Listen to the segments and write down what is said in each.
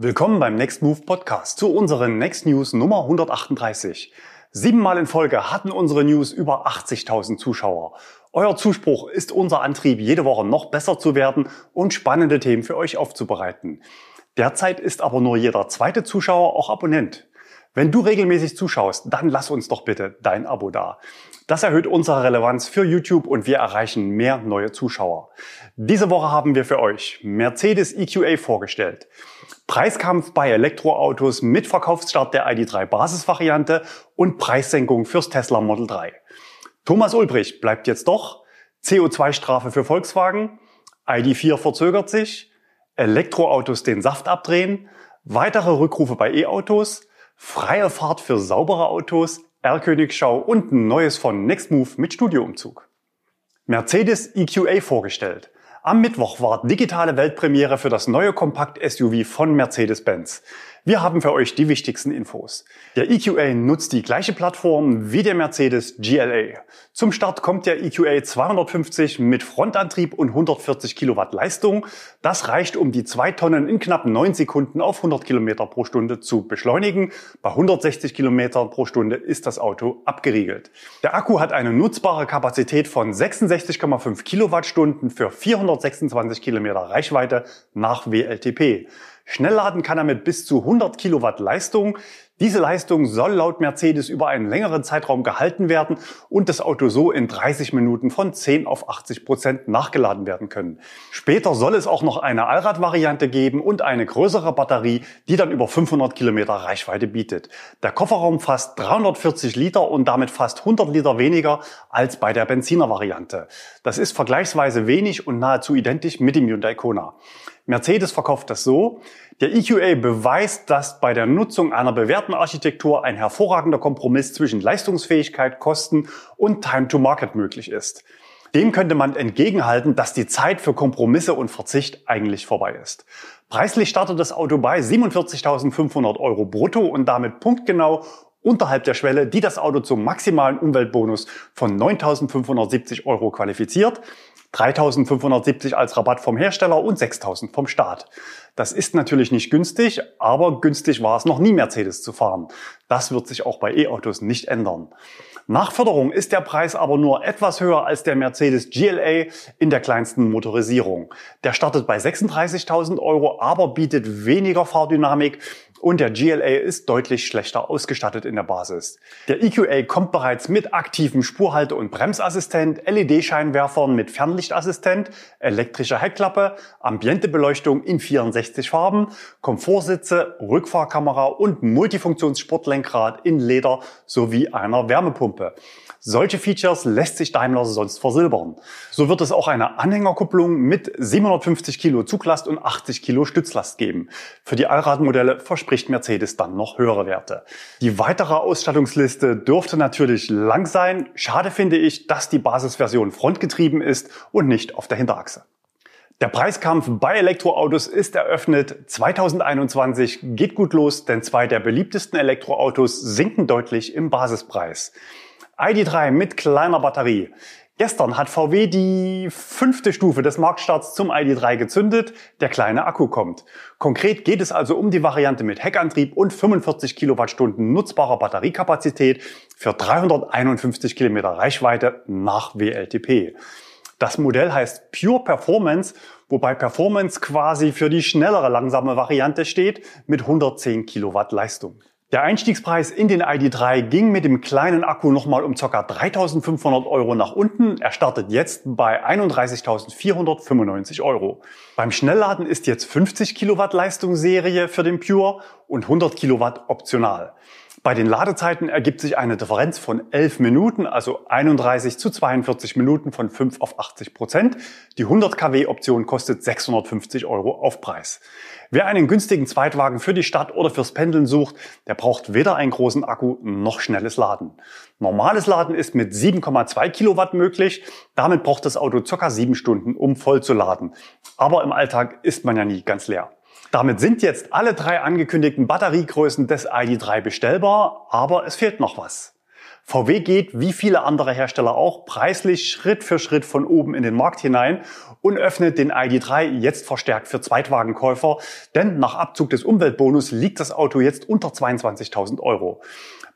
Willkommen beim Next Move Podcast zu unseren Next News Nummer 138. Siebenmal in Folge hatten unsere News über 80.000 Zuschauer. Euer Zuspruch ist unser Antrieb, jede Woche noch besser zu werden und spannende Themen für euch aufzubereiten. Derzeit ist aber nur jeder zweite Zuschauer auch Abonnent. Wenn du regelmäßig zuschaust, dann lass uns doch bitte dein Abo da. Das erhöht unsere Relevanz für YouTube und wir erreichen mehr neue Zuschauer. Diese Woche haben wir für euch Mercedes EQA vorgestellt. Preiskampf bei Elektroautos mit Verkaufsstart der ID3 Basisvariante und Preissenkung fürs Tesla Model 3. Thomas Ulbrich bleibt jetzt doch. CO2-Strafe für Volkswagen. ID4 verzögert sich. Elektroautos den Saft abdrehen. Weitere Rückrufe bei E-Autos. Freie Fahrt für saubere Autos. R-Königschau und ein neues von Nextmove mit Studioumzug. Mercedes EQA vorgestellt. Am Mittwoch war digitale Weltpremiere für das neue Kompakt-SUV von Mercedes-Benz. Wir haben für euch die wichtigsten Infos. Der EQA nutzt die gleiche Plattform wie der Mercedes GLA. Zum Start kommt der EQA 250 mit Frontantrieb und 140 Kilowatt Leistung. Das reicht, um die zwei Tonnen in knapp neun Sekunden auf 100 Kilometer pro Stunde zu beschleunigen. Bei 160 Kilometer pro Stunde ist das Auto abgeriegelt. Der Akku hat eine nutzbare Kapazität von 66,5 Kilowattstunden für 426 Kilometer Reichweite nach WLTP. Schnellladen kann er mit bis zu 100 Kilowatt Leistung. Diese Leistung soll laut Mercedes über einen längeren Zeitraum gehalten werden und das Auto so in 30 Minuten von 10 auf 80 Prozent nachgeladen werden können. Später soll es auch noch eine Allradvariante geben und eine größere Batterie, die dann über 500 Kilometer Reichweite bietet. Der Kofferraum fasst 340 Liter und damit fast 100 Liter weniger als bei der Benziner-Variante. Das ist vergleichsweise wenig und nahezu identisch mit dem Hyundai Kona. Mercedes verkauft das so. Der EQA beweist, dass bei der Nutzung einer bewährten Architektur ein hervorragender Kompromiss zwischen Leistungsfähigkeit, Kosten und Time to Market möglich ist. Dem könnte man entgegenhalten, dass die Zeit für Kompromisse und Verzicht eigentlich vorbei ist. Preislich startet das Auto bei 47.500 Euro brutto und damit punktgenau unterhalb der Schwelle, die das Auto zum maximalen Umweltbonus von 9.570 Euro qualifiziert. 3.570 als Rabatt vom Hersteller und 6.000 vom Staat. Das ist natürlich nicht günstig, aber günstig war es noch nie Mercedes zu fahren. Das wird sich auch bei E-Autos nicht ändern. Nach Förderung ist der Preis aber nur etwas höher als der Mercedes GLA in der kleinsten Motorisierung. Der startet bei 36.000 Euro, aber bietet weniger Fahrdynamik und der GLA ist deutlich schlechter ausgestattet in der Basis. Der EQA kommt bereits mit aktivem Spurhalte- und Bremsassistent, LED-Scheinwerfern mit Fernlichtassistent, elektrischer Heckklappe, Ambientebeleuchtung in 64 Farben, Komfortsitze, Rückfahrkamera und Multifunktionssportlenkrad in Leder sowie einer Wärmepumpe. Solche Features lässt sich Daimler sonst versilbern. So wird es auch eine Anhängerkupplung mit 750 Kilo Zuglast und 80 Kilo Stützlast geben. Für die Allradmodelle verspricht Mercedes dann noch höhere Werte. Die weitere Ausstattungsliste dürfte natürlich lang sein. Schade finde ich, dass die Basisversion frontgetrieben ist und nicht auf der Hinterachse. Der Preiskampf bei Elektroautos ist eröffnet. 2021 geht gut los, denn zwei der beliebtesten Elektroautos sinken deutlich im Basispreis. ID3 mit kleiner Batterie. Gestern hat VW die fünfte Stufe des Marktstarts zum ID3 gezündet. Der kleine Akku kommt. Konkret geht es also um die Variante mit Heckantrieb und 45 Kilowattstunden nutzbarer Batteriekapazität für 351 Kilometer Reichweite nach WLTP. Das Modell heißt Pure Performance, wobei Performance quasi für die schnellere langsame Variante steht mit 110 Kilowatt Leistung. Der Einstiegspreis in den ID3 ging mit dem kleinen Akku nochmal um ca. 3.500 Euro nach unten. Er startet jetzt bei 31.495 Euro. Beim Schnellladen ist jetzt 50 Kilowatt Leistung Serie für den Pure und 100 Kilowatt optional. Bei den Ladezeiten ergibt sich eine Differenz von 11 Minuten, also 31 zu 42 Minuten von 5 auf 80 Prozent. Die 100 kW Option kostet 650 Euro Aufpreis. Wer einen günstigen Zweitwagen für die Stadt oder fürs Pendeln sucht, der braucht weder einen großen Akku noch schnelles Laden. Normales Laden ist mit 7,2 Kilowatt möglich. Damit braucht das Auto ca. 7 Stunden, um voll zu laden. Aber im Alltag ist man ja nie ganz leer. Damit sind jetzt alle drei angekündigten Batteriegrößen des ID3 bestellbar, aber es fehlt noch was. VW geht, wie viele andere Hersteller auch, preislich Schritt für Schritt von oben in den Markt hinein und öffnet den ID3 jetzt verstärkt für Zweitwagenkäufer, denn nach Abzug des Umweltbonus liegt das Auto jetzt unter 22.000 Euro.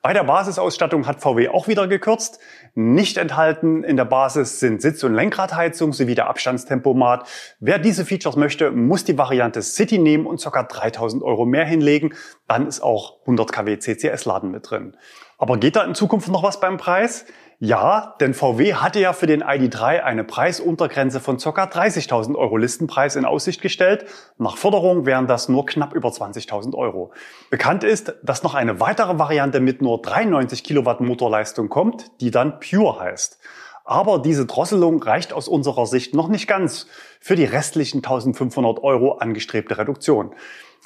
Bei der Basisausstattung hat VW auch wieder gekürzt. Nicht enthalten in der Basis sind Sitz- und Lenkradheizung sowie der Abstandstempomat. Wer diese Features möchte, muss die Variante City nehmen und ca. 3000 Euro mehr hinlegen. Dann ist auch 100 kW CCS-Laden mit drin. Aber geht da in Zukunft noch was beim Preis? Ja, denn VW hatte ja für den ID3 eine Preisuntergrenze von ca. 30.000 Euro Listenpreis in Aussicht gestellt. Nach Förderung wären das nur knapp über 20.000 Euro. Bekannt ist, dass noch eine weitere Variante mit nur 93 Kilowatt Motorleistung kommt, die dann Pure heißt. Aber diese Drosselung reicht aus unserer Sicht noch nicht ganz für die restlichen 1500 Euro angestrebte Reduktion.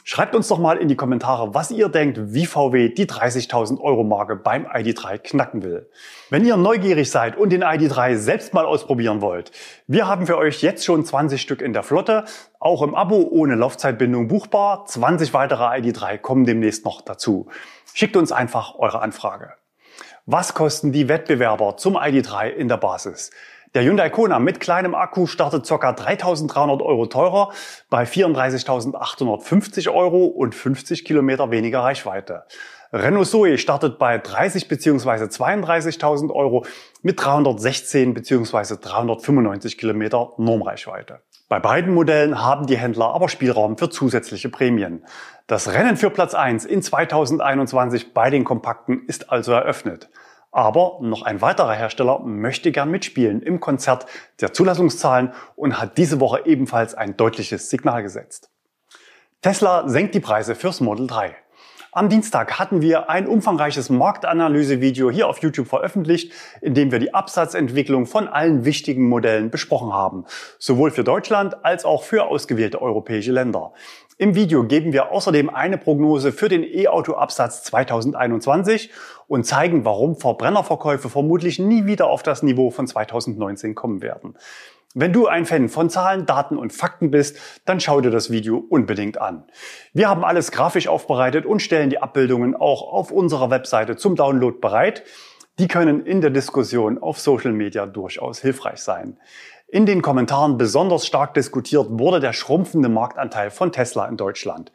Schreibt uns doch mal in die Kommentare, was ihr denkt, wie VW die 30.000 Euro Marke beim ID3 knacken will. Wenn ihr neugierig seid und den ID3 selbst mal ausprobieren wollt, wir haben für euch jetzt schon 20 Stück in der Flotte, auch im Abo ohne Laufzeitbindung buchbar. 20 weitere ID3 kommen demnächst noch dazu. Schickt uns einfach eure Anfrage. Was kosten die Wettbewerber zum ID3 in der Basis? Der Hyundai Kona mit kleinem Akku startet ca. 3.300 Euro teurer bei 34.850 Euro und 50 Kilometer weniger Reichweite. Renault Zoe startet bei 30 bzw. 32.000 Euro mit 316 bzw. 395 Kilometer Normreichweite. Bei beiden Modellen haben die Händler aber Spielraum für zusätzliche Prämien. Das Rennen für Platz 1 in 2021 bei den Kompakten ist also eröffnet. Aber noch ein weiterer Hersteller möchte gern mitspielen im Konzert der Zulassungszahlen und hat diese Woche ebenfalls ein deutliches Signal gesetzt. Tesla senkt die Preise fürs Model 3. Am Dienstag hatten wir ein umfangreiches Marktanalysevideo hier auf YouTube veröffentlicht, in dem wir die Absatzentwicklung von allen wichtigen Modellen besprochen haben, sowohl für Deutschland als auch für ausgewählte europäische Länder. Im Video geben wir außerdem eine Prognose für den E-Auto-Absatz 2021 und zeigen, warum Verbrennerverkäufe vermutlich nie wieder auf das Niveau von 2019 kommen werden. Wenn du ein Fan von Zahlen, Daten und Fakten bist, dann schau dir das Video unbedingt an. Wir haben alles grafisch aufbereitet und stellen die Abbildungen auch auf unserer Webseite zum Download bereit. Die können in der Diskussion auf Social Media durchaus hilfreich sein. In den Kommentaren besonders stark diskutiert wurde der schrumpfende Marktanteil von Tesla in Deutschland.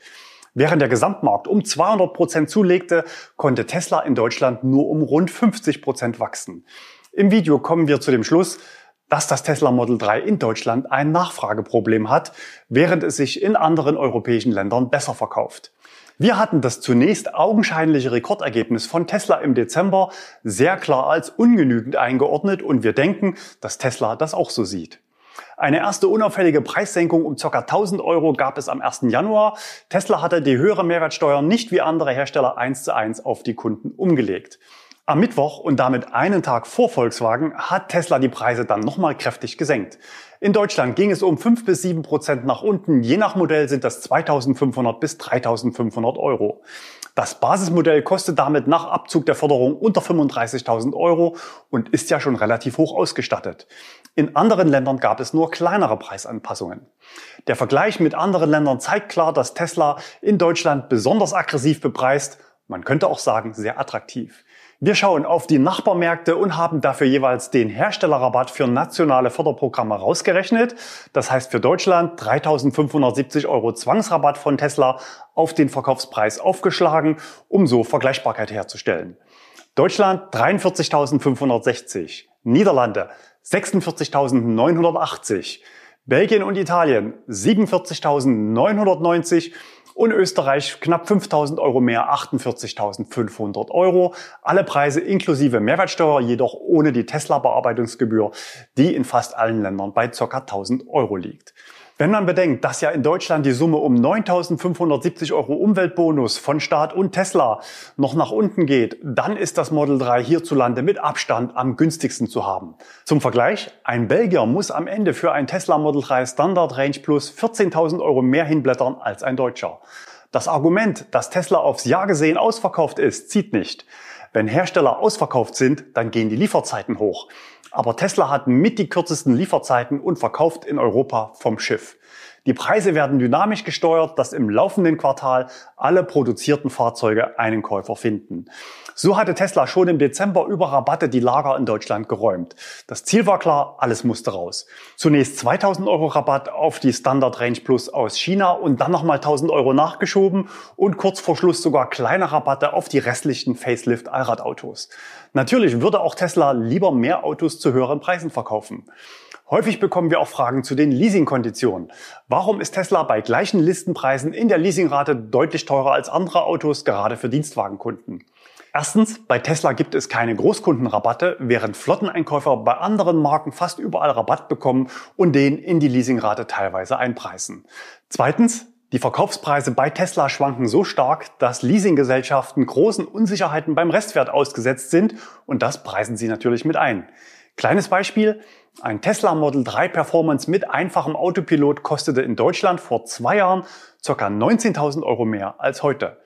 Während der Gesamtmarkt um 200 Prozent zulegte, konnte Tesla in Deutschland nur um rund 50 Prozent wachsen. Im Video kommen wir zu dem Schluss, dass das Tesla Model 3 in Deutschland ein Nachfrageproblem hat, während es sich in anderen europäischen Ländern besser verkauft. Wir hatten das zunächst augenscheinliche Rekordergebnis von Tesla im Dezember sehr klar als ungenügend eingeordnet und wir denken, dass Tesla das auch so sieht. Eine erste unauffällige Preissenkung um ca. 1000 Euro gab es am 1. Januar. Tesla hatte die höhere Mehrwertsteuer nicht wie andere Hersteller eins zu eins auf die Kunden umgelegt. Am Mittwoch und damit einen Tag vor Volkswagen hat Tesla die Preise dann nochmal kräftig gesenkt. In Deutschland ging es um 5 bis 7 Prozent nach unten. Je nach Modell sind das 2500 bis 3500 Euro. Das Basismodell kostet damit nach Abzug der Förderung unter 35.000 Euro und ist ja schon relativ hoch ausgestattet. In anderen Ländern gab es nur kleinere Preisanpassungen. Der Vergleich mit anderen Ländern zeigt klar, dass Tesla in Deutschland besonders aggressiv bepreist, man könnte auch sagen sehr attraktiv. Wir schauen auf die Nachbarmärkte und haben dafür jeweils den Herstellerrabatt für nationale Förderprogramme rausgerechnet. Das heißt für Deutschland 3.570 Euro Zwangsrabatt von Tesla auf den Verkaufspreis aufgeschlagen, um so Vergleichbarkeit herzustellen. Deutschland 43.560, Niederlande 46.980, Belgien und Italien 47.990 und Österreich knapp 5.000 Euro mehr, 48.500 Euro. Alle Preise inklusive Mehrwertsteuer, jedoch ohne die Tesla-Bearbeitungsgebühr, die in fast allen Ländern bei ca. 1.000 Euro liegt. Wenn man bedenkt, dass ja in Deutschland die Summe um 9.570 Euro Umweltbonus von Staat und Tesla noch nach unten geht, dann ist das Model 3 hierzulande mit Abstand am günstigsten zu haben. Zum Vergleich, ein Belgier muss am Ende für ein Tesla Model 3 Standard Range Plus 14.000 Euro mehr hinblättern als ein Deutscher. Das Argument, dass Tesla aufs Jahr gesehen ausverkauft ist, zieht nicht. Wenn Hersteller ausverkauft sind, dann gehen die Lieferzeiten hoch. Aber Tesla hat mit die kürzesten Lieferzeiten und verkauft in Europa vom Schiff. Die Preise werden dynamisch gesteuert, dass im laufenden Quartal alle produzierten Fahrzeuge einen Käufer finden. So hatte Tesla schon im Dezember über Rabatte die Lager in Deutschland geräumt. Das Ziel war klar, alles musste raus. Zunächst 2000 Euro Rabatt auf die Standard Range Plus aus China und dann nochmal 1000 Euro nachgeschoben und kurz vor Schluss sogar kleine Rabatte auf die restlichen Facelift Allradautos. Natürlich würde auch Tesla lieber mehr Autos zu höheren Preisen verkaufen. Häufig bekommen wir auch Fragen zu den Leasingkonditionen. Warum ist Tesla bei gleichen Listenpreisen in der Leasingrate deutlich teurer als andere Autos, gerade für Dienstwagenkunden? Erstens, bei Tesla gibt es keine Großkundenrabatte, während Flotteneinkäufer bei anderen Marken fast überall Rabatt bekommen und den in die Leasingrate teilweise einpreisen. Zweitens, die Verkaufspreise bei Tesla schwanken so stark, dass Leasinggesellschaften großen Unsicherheiten beim Restwert ausgesetzt sind und das preisen sie natürlich mit ein. Kleines Beispiel. Ein Tesla Model 3 Performance mit einfachem Autopilot kostete in Deutschland vor zwei Jahren ca. 19.000 Euro mehr als heute.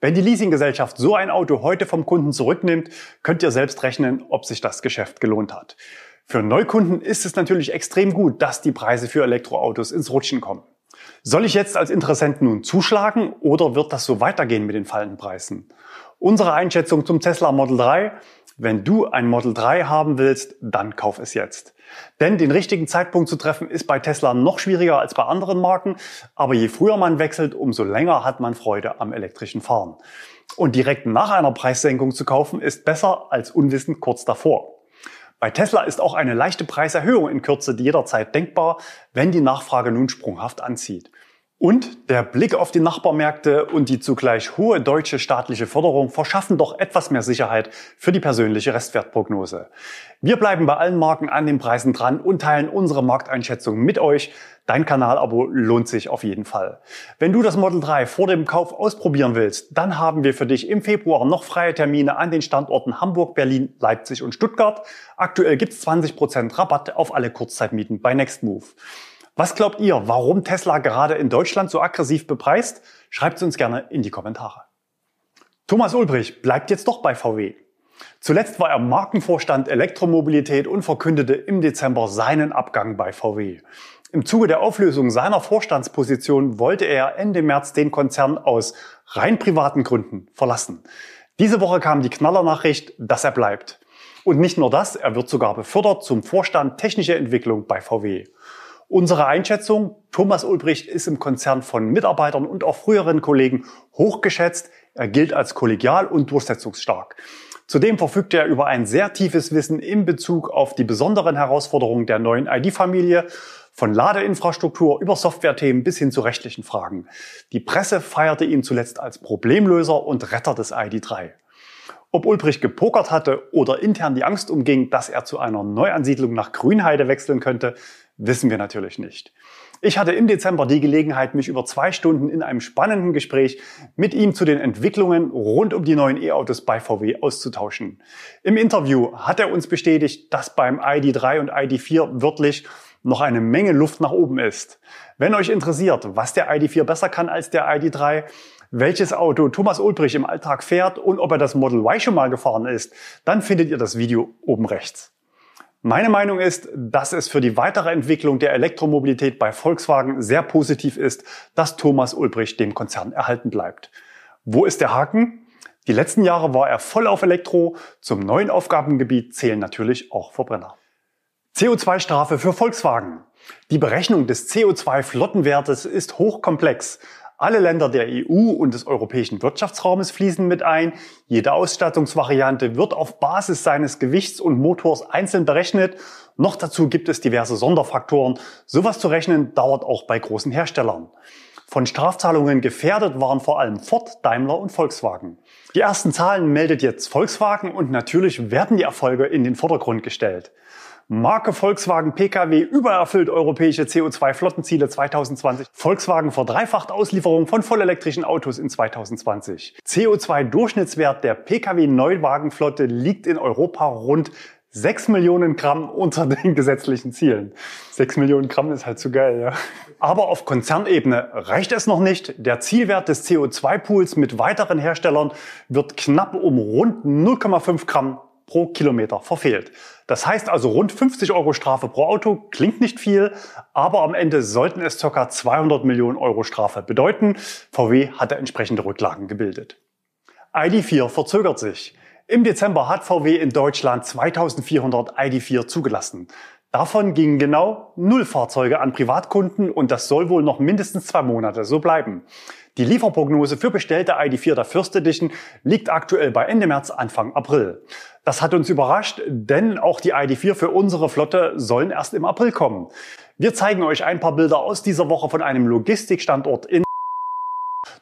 Wenn die Leasinggesellschaft so ein Auto heute vom Kunden zurücknimmt, könnt ihr selbst rechnen, ob sich das Geschäft gelohnt hat. Für Neukunden ist es natürlich extrem gut, dass die Preise für Elektroautos ins Rutschen kommen. Soll ich jetzt als Interessent nun zuschlagen oder wird das so weitergehen mit den fallenden Preisen? Unsere Einschätzung zum Tesla Model 3. Wenn du ein Model 3 haben willst, dann kauf es jetzt. Denn den richtigen Zeitpunkt zu treffen ist bei Tesla noch schwieriger als bei anderen Marken. Aber je früher man wechselt, umso länger hat man Freude am elektrischen Fahren. Und direkt nach einer Preissenkung zu kaufen ist besser als unwissend kurz davor. Bei Tesla ist auch eine leichte Preiserhöhung in Kürze jederzeit denkbar, wenn die Nachfrage nun sprunghaft anzieht. Und der Blick auf die Nachbarmärkte und die zugleich hohe deutsche staatliche Förderung verschaffen doch etwas mehr Sicherheit für die persönliche Restwertprognose. Wir bleiben bei allen Marken an den Preisen dran und teilen unsere Markteinschätzung mit euch. Dein Kanalabo lohnt sich auf jeden Fall. Wenn du das Model 3 vor dem Kauf ausprobieren willst, dann haben wir für dich im Februar noch freie Termine an den Standorten Hamburg, Berlin, Leipzig und Stuttgart. Aktuell gibt's 20% Rabatt auf alle Kurzzeitmieten bei Nextmove. Was glaubt ihr, warum Tesla gerade in Deutschland so aggressiv bepreist? Schreibt es uns gerne in die Kommentare. Thomas Ulbrich bleibt jetzt doch bei VW. Zuletzt war er Markenvorstand Elektromobilität und verkündete im Dezember seinen Abgang bei VW. Im Zuge der Auflösung seiner Vorstandsposition wollte er Ende März den Konzern aus rein privaten Gründen verlassen. Diese Woche kam die Knallernachricht, dass er bleibt. Und nicht nur das, er wird sogar befördert zum Vorstand Technische Entwicklung bei VW. Unsere Einschätzung, Thomas Ulbricht ist im Konzern von Mitarbeitern und auch früheren Kollegen hochgeschätzt. Er gilt als kollegial und durchsetzungsstark. Zudem verfügt er über ein sehr tiefes Wissen in Bezug auf die besonderen Herausforderungen der neuen ID-Familie, von Ladeinfrastruktur über Softwarethemen bis hin zu rechtlichen Fragen. Die Presse feierte ihn zuletzt als Problemlöser und Retter des ID3. Ob Ulbricht gepokert hatte oder intern die Angst umging, dass er zu einer Neuansiedlung nach Grünheide wechseln könnte, wissen wir natürlich nicht. Ich hatte im Dezember die Gelegenheit, mich über zwei Stunden in einem spannenden Gespräch mit ihm zu den Entwicklungen rund um die neuen E-Autos bei VW auszutauschen. Im Interview hat er uns bestätigt, dass beim ID3 und ID4 wirklich noch eine Menge Luft nach oben ist. Wenn euch interessiert, was der ID4 besser kann als der ID3, welches Auto Thomas Ulbrich im Alltag fährt und ob er das Model Y schon mal gefahren ist, dann findet ihr das Video oben rechts. Meine Meinung ist, dass es für die weitere Entwicklung der Elektromobilität bei Volkswagen sehr positiv ist, dass Thomas Ulbricht dem Konzern erhalten bleibt. Wo ist der Haken? Die letzten Jahre war er voll auf Elektro. Zum neuen Aufgabengebiet zählen natürlich auch Verbrenner. CO2-Strafe für Volkswagen. Die Berechnung des CO2-Flottenwertes ist hochkomplex. Alle Länder der EU und des europäischen Wirtschaftsraumes fließen mit ein. Jede Ausstattungsvariante wird auf Basis seines Gewichts und Motors einzeln berechnet. Noch dazu gibt es diverse Sonderfaktoren. Sowas zu rechnen dauert auch bei großen Herstellern. Von Strafzahlungen gefährdet waren vor allem Ford, Daimler und Volkswagen. Die ersten Zahlen meldet jetzt Volkswagen und natürlich werden die Erfolge in den Vordergrund gestellt. Marke Volkswagen Pkw übererfüllt europäische CO2-Flottenziele 2020. Volkswagen verdreifacht Auslieferung von vollelektrischen Autos in 2020. CO2-Durchschnittswert der Pkw-Neuwagenflotte liegt in Europa rund 6 Millionen Gramm unter den gesetzlichen Zielen. 6 Millionen Gramm ist halt zu geil, ja. Aber auf Konzernebene reicht es noch nicht. Der Zielwert des CO2-Pools mit weiteren Herstellern wird knapp um rund 0,5 Gramm pro Kilometer verfehlt. Das heißt also rund 50 Euro Strafe pro Auto klingt nicht viel, aber am Ende sollten es ca. 200 Millionen Euro Strafe bedeuten. VW hatte entsprechende Rücklagen gebildet. ID4 verzögert sich. Im Dezember hat VW in Deutschland 2400 ID4 zugelassen. Davon gingen genau null Fahrzeuge an Privatkunden und das soll wohl noch mindestens zwei Monate so bleiben. Die Lieferprognose für bestellte ID4 der First Edition liegt aktuell bei Ende März, Anfang April. Das hat uns überrascht, denn auch die ID4 für unsere Flotte sollen erst im April kommen. Wir zeigen euch ein paar Bilder aus dieser Woche von einem Logistikstandort in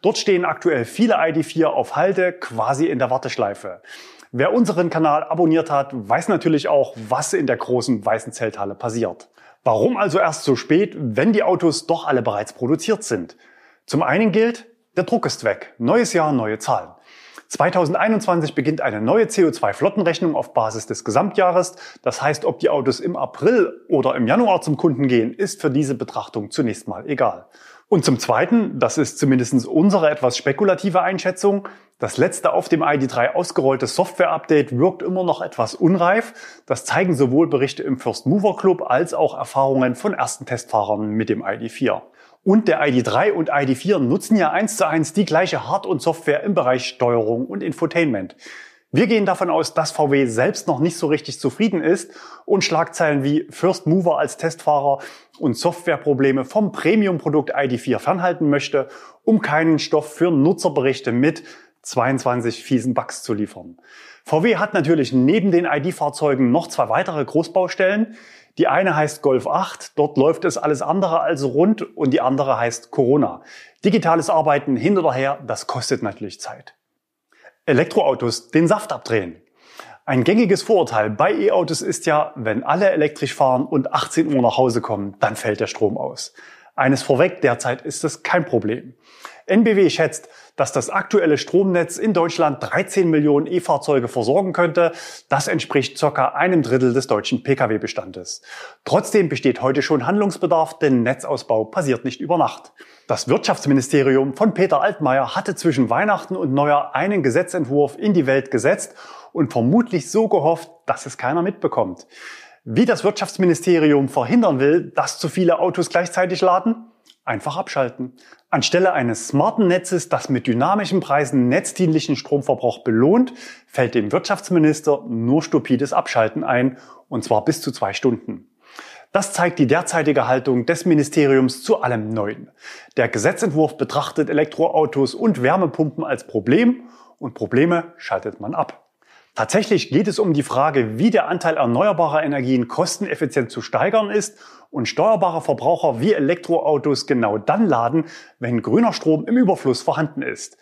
Dort stehen aktuell viele ID4 auf Halte, quasi in der Warteschleife. Wer unseren Kanal abonniert hat, weiß natürlich auch, was in der großen weißen Zelthalle passiert. Warum also erst so spät, wenn die Autos doch alle bereits produziert sind? Zum einen gilt, der Druck ist weg. Neues Jahr, neue Zahlen. 2021 beginnt eine neue CO2-Flottenrechnung auf Basis des Gesamtjahres. Das heißt, ob die Autos im April oder im Januar zum Kunden gehen, ist für diese Betrachtung zunächst mal egal. Und zum Zweiten, das ist zumindest unsere etwas spekulative Einschätzung, das letzte auf dem ID3 ausgerollte Software-Update wirkt immer noch etwas unreif. Das zeigen sowohl Berichte im First Mover Club als auch Erfahrungen von ersten Testfahrern mit dem ID4. Und der ID3 und ID4 nutzen ja eins zu eins die gleiche Hard- und Software im Bereich Steuerung und Infotainment. Wir gehen davon aus, dass VW selbst noch nicht so richtig zufrieden ist und Schlagzeilen wie First Mover als Testfahrer und Softwareprobleme vom Premium-Produkt ID4 fernhalten möchte, um keinen Stoff für Nutzerberichte mit 22 fiesen Bugs zu liefern. VW hat natürlich neben den ID-Fahrzeugen noch zwei weitere Großbaustellen. Die eine heißt Golf 8, dort läuft es alles andere als rund und die andere heißt Corona. Digitales Arbeiten hin oder her, das kostet natürlich Zeit. Elektroautos den Saft abdrehen. Ein gängiges Vorurteil bei E-Autos ist ja, wenn alle elektrisch fahren und 18 Uhr nach Hause kommen, dann fällt der Strom aus. Eines vorweg, derzeit ist das kein Problem. NBW schätzt, dass das aktuelle Stromnetz in Deutschland 13 Millionen E-Fahrzeuge versorgen könnte. Das entspricht circa einem Drittel des deutschen Pkw-Bestandes. Trotzdem besteht heute schon Handlungsbedarf, denn Netzausbau passiert nicht über Nacht. Das Wirtschaftsministerium von Peter Altmaier hatte zwischen Weihnachten und Neujahr einen Gesetzentwurf in die Welt gesetzt und vermutlich so gehofft, dass es keiner mitbekommt. Wie das Wirtschaftsministerium verhindern will, dass zu viele Autos gleichzeitig laden? Einfach abschalten. Anstelle eines smarten Netzes, das mit dynamischen Preisen netzdienlichen Stromverbrauch belohnt, fällt dem Wirtschaftsminister nur stupides Abschalten ein, und zwar bis zu zwei Stunden. Das zeigt die derzeitige Haltung des Ministeriums zu allem Neuen. Der Gesetzentwurf betrachtet Elektroautos und Wärmepumpen als Problem und Probleme schaltet man ab. Tatsächlich geht es um die Frage, wie der Anteil erneuerbarer Energien kosteneffizient zu steigern ist und steuerbare Verbraucher wie Elektroautos genau dann laden, wenn grüner Strom im Überfluss vorhanden ist.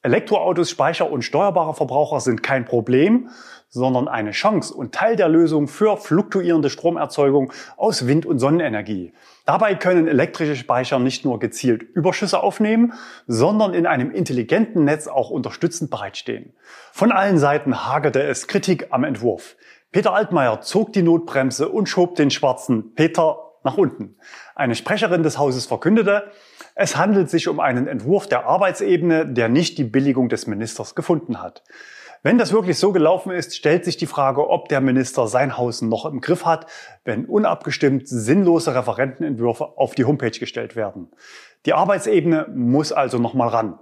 Elektroautos, Speicher und steuerbare Verbraucher sind kein Problem, sondern eine Chance und Teil der Lösung für fluktuierende Stromerzeugung aus Wind- und Sonnenenergie. Dabei können elektrische Speicher nicht nur gezielt Überschüsse aufnehmen, sondern in einem intelligenten Netz auch unterstützend bereitstehen. Von allen Seiten hagerte es Kritik am Entwurf. Peter Altmaier zog die Notbremse und schob den schwarzen Peter nach unten. Eine Sprecherin des Hauses verkündete, es handelt sich um einen Entwurf der Arbeitsebene, der nicht die Billigung des Ministers gefunden hat. Wenn das wirklich so gelaufen ist, stellt sich die Frage, ob der Minister sein Haus noch im Griff hat, wenn unabgestimmt sinnlose Referentenentwürfe auf die Homepage gestellt werden. Die Arbeitsebene muss also nochmal ran.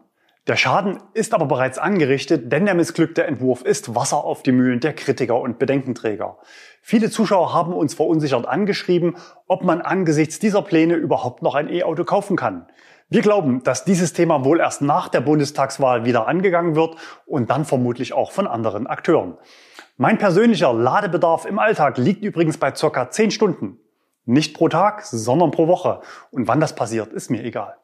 Der Schaden ist aber bereits angerichtet, denn der missglückte Entwurf ist Wasser auf die Mühlen der Kritiker und Bedenkenträger. Viele Zuschauer haben uns verunsichert angeschrieben, ob man angesichts dieser Pläne überhaupt noch ein E-Auto kaufen kann. Wir glauben, dass dieses Thema wohl erst nach der Bundestagswahl wieder angegangen wird und dann vermutlich auch von anderen Akteuren. Mein persönlicher Ladebedarf im Alltag liegt übrigens bei circa 10 Stunden. Nicht pro Tag, sondern pro Woche. Und wann das passiert, ist mir egal.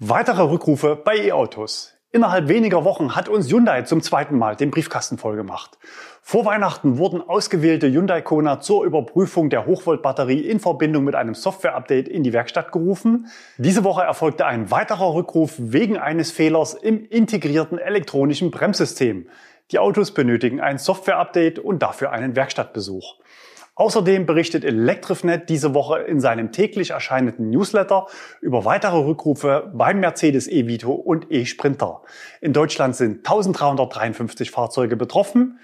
Weitere Rückrufe bei E-Autos. Innerhalb weniger Wochen hat uns Hyundai zum zweiten Mal den Briefkasten vollgemacht. Vor Weihnachten wurden ausgewählte Hyundai Kona zur Überprüfung der Hochvoltbatterie in Verbindung mit einem Software-Update in die Werkstatt gerufen. Diese Woche erfolgte ein weiterer Rückruf wegen eines Fehlers im integrierten elektronischen Bremssystem. Die Autos benötigen ein Software-Update und dafür einen Werkstattbesuch. Außerdem berichtet Electrifnet diese Woche in seinem täglich erscheinenden Newsletter über weitere Rückrufe beim Mercedes E-Vito und E-Sprinter. In Deutschland sind 1353 Fahrzeuge betroffen.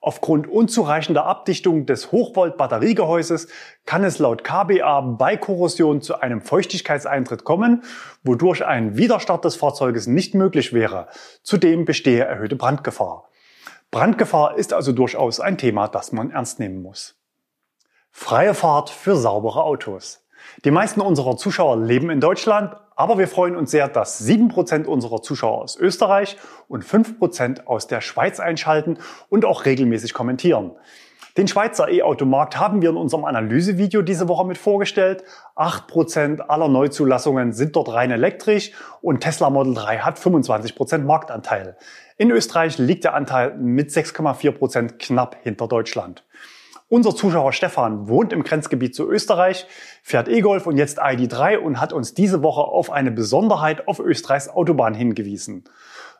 Aufgrund unzureichender Abdichtung des Hochvolt-Batteriegehäuses kann es laut KBA bei Korrosion zu einem Feuchtigkeitseintritt kommen, wodurch ein Widerstart des Fahrzeuges nicht möglich wäre. Zudem bestehe erhöhte Brandgefahr. Brandgefahr ist also durchaus ein Thema, das man ernst nehmen muss. Freie Fahrt für saubere Autos. Die meisten unserer Zuschauer leben in Deutschland, aber wir freuen uns sehr, dass 7% unserer Zuschauer aus Österreich und 5% aus der Schweiz einschalten und auch regelmäßig kommentieren. Den Schweizer E-Automarkt haben wir in unserem Analysevideo diese Woche mit vorgestellt. 8% aller Neuzulassungen sind dort rein elektrisch und Tesla Model 3 hat 25% Marktanteil. In Österreich liegt der Anteil mit 6,4% knapp hinter Deutschland. Unser Zuschauer Stefan wohnt im Grenzgebiet zu Österreich, fährt E-Golf und jetzt ID3 und hat uns diese Woche auf eine Besonderheit auf Österreichs Autobahn hingewiesen.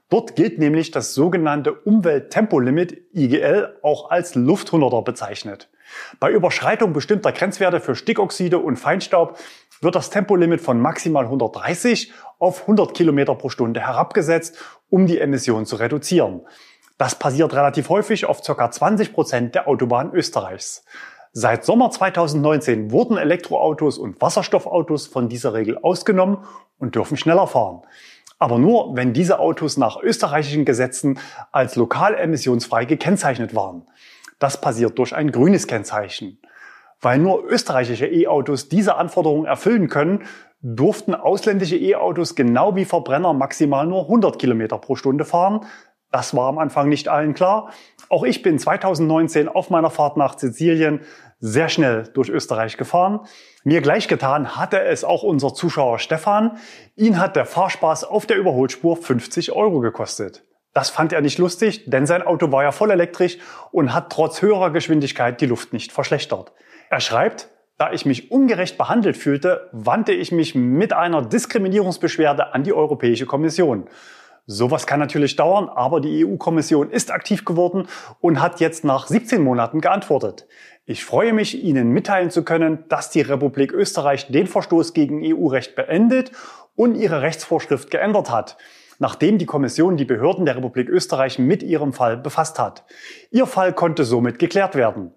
Dort gilt nämlich das sogenannte Umwelttempolimit IGL auch als Lufthunderter bezeichnet. Bei Überschreitung bestimmter Grenzwerte für Stickoxide und Feinstaub wird das Tempolimit von maximal 130 auf 100 Kilometer pro Stunde herabgesetzt, um die Emissionen zu reduzieren. Das passiert relativ häufig auf ca. 20 Prozent der Autobahnen Österreichs. Seit Sommer 2019 wurden Elektroautos und Wasserstoffautos von dieser Regel ausgenommen und dürfen schneller fahren. Aber nur, wenn diese Autos nach österreichischen Gesetzen als lokal emissionsfrei gekennzeichnet waren. Das passiert durch ein grünes Kennzeichen. Weil nur österreichische E-Autos diese Anforderungen erfüllen können, durften ausländische E-Autos genau wie Verbrenner maximal nur 100 Kilometer pro Stunde fahren, das war am Anfang nicht allen klar. Auch ich bin 2019 auf meiner Fahrt nach Sizilien sehr schnell durch Österreich gefahren. Mir gleich getan hatte es auch unser Zuschauer Stefan. Ihn hat der Fahrspaß auf der Überholspur 50 Euro gekostet. Das fand er nicht lustig, denn sein Auto war ja voll elektrisch und hat trotz höherer Geschwindigkeit die Luft nicht verschlechtert. Er schreibt, da ich mich ungerecht behandelt fühlte, wandte ich mich mit einer Diskriminierungsbeschwerde an die Europäische Kommission. Sowas kann natürlich dauern, aber die EU-Kommission ist aktiv geworden und hat jetzt nach 17 Monaten geantwortet. Ich freue mich, Ihnen mitteilen zu können, dass die Republik Österreich den Verstoß gegen EU-Recht beendet und ihre Rechtsvorschrift geändert hat, nachdem die Kommission die Behörden der Republik Österreich mit ihrem Fall befasst hat. Ihr Fall konnte somit geklärt werden.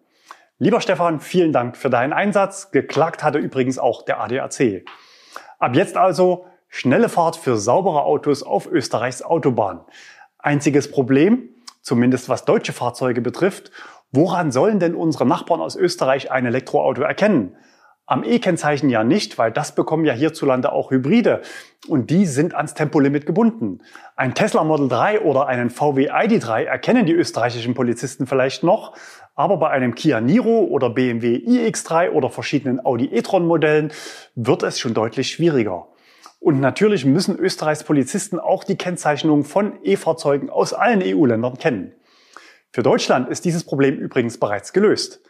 Lieber Stefan, vielen Dank für deinen Einsatz. Geklagt hatte übrigens auch der ADAC. Ab jetzt also Schnelle Fahrt für saubere Autos auf Österreichs Autobahn. Einziges Problem, zumindest was deutsche Fahrzeuge betrifft, woran sollen denn unsere Nachbarn aus Österreich ein Elektroauto erkennen? Am E-Kennzeichen ja nicht, weil das bekommen ja hierzulande auch Hybride und die sind ans Tempolimit gebunden. Ein Tesla Model 3 oder einen VW ID3 erkennen die österreichischen Polizisten vielleicht noch, aber bei einem Kia Niro oder BMW iX3 oder verschiedenen Audi e-tron Modellen wird es schon deutlich schwieriger. Und natürlich müssen Österreichs Polizisten auch die Kennzeichnung von E-Fahrzeugen aus allen EU-Ländern kennen. Für Deutschland ist dieses Problem übrigens bereits gelöst.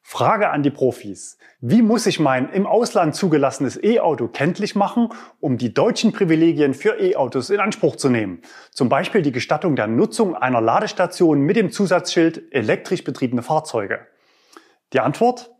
Frage an die Profis. Wie muss ich mein im Ausland zugelassenes E-Auto kenntlich machen, um die deutschen Privilegien für E-Autos in Anspruch zu nehmen? Zum Beispiel die Gestattung der Nutzung einer Ladestation mit dem Zusatzschild elektrisch betriebene Fahrzeuge. Die Antwort?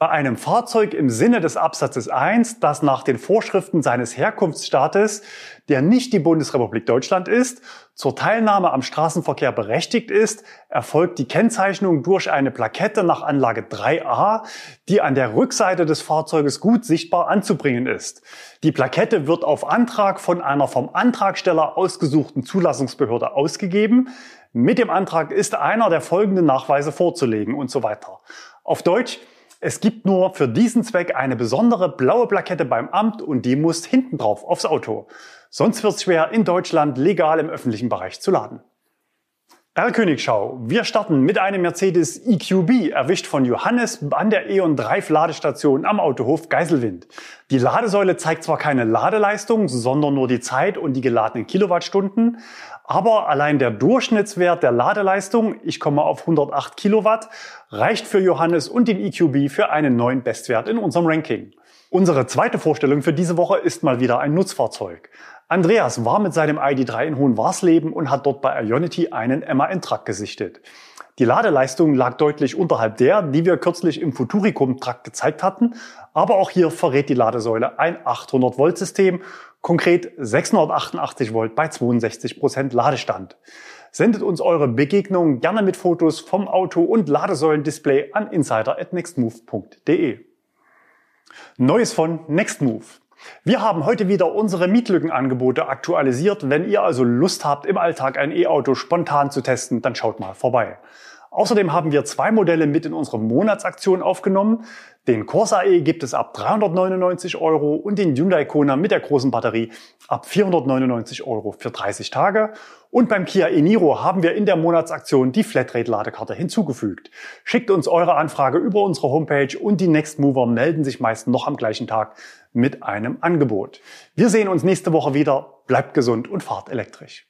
Bei einem Fahrzeug im Sinne des Absatzes 1, das nach den Vorschriften seines Herkunftsstaates, der nicht die Bundesrepublik Deutschland ist, zur Teilnahme am Straßenverkehr berechtigt ist, erfolgt die Kennzeichnung durch eine Plakette nach Anlage 3a, die an der Rückseite des Fahrzeuges gut sichtbar anzubringen ist. Die Plakette wird auf Antrag von einer vom Antragsteller ausgesuchten Zulassungsbehörde ausgegeben. Mit dem Antrag ist einer der folgenden Nachweise vorzulegen und so weiter. Auf Deutsch, es gibt nur für diesen Zweck eine besondere blaue Plakette beim Amt und die muss hinten drauf aufs Auto. Sonst wird es schwer, in Deutschland legal im öffentlichen Bereich zu laden. Herr Königschau, wir starten mit einem Mercedes EQB, erwischt von Johannes an der E.ON Drive Ladestation am Autohof Geiselwind. Die Ladesäule zeigt zwar keine Ladeleistung, sondern nur die Zeit und die geladenen Kilowattstunden, aber allein der Durchschnittswert der Ladeleistung, ich komme auf 108 Kilowatt, reicht für Johannes und den EQB für einen neuen Bestwert in unserem Ranking. Unsere zweite Vorstellung für diese Woche ist mal wieder ein Nutzfahrzeug. Andreas war mit seinem ID3 in Hohenwarsleben und hat dort bei Ionity einen MAN-Truck gesichtet. Die Ladeleistung lag deutlich unterhalb der, die wir kürzlich im Futuricum-Truck gezeigt hatten, aber auch hier verrät die Ladesäule ein 800-Volt-System Konkret 688 Volt bei 62 Prozent Ladestand. Sendet uns eure Begegnungen gerne mit Fotos vom Auto und Ladesäulendisplay an insider@nextmove.de. Neues von Nextmove. Wir haben heute wieder unsere Mietlückenangebote aktualisiert. Wenn ihr also Lust habt, im Alltag ein E-Auto spontan zu testen, dann schaut mal vorbei. Außerdem haben wir zwei Modelle mit in unsere Monatsaktion aufgenommen. Den Corsa E gibt es ab 399 Euro und den Hyundai Kona mit der großen Batterie ab 499 Euro für 30 Tage. Und beim Kia e-Niro haben wir in der Monatsaktion die Flatrate-Ladekarte hinzugefügt. Schickt uns eure Anfrage über unsere Homepage und die Next Mover melden sich meist noch am gleichen Tag mit einem Angebot. Wir sehen uns nächste Woche wieder. Bleibt gesund und fahrt elektrisch.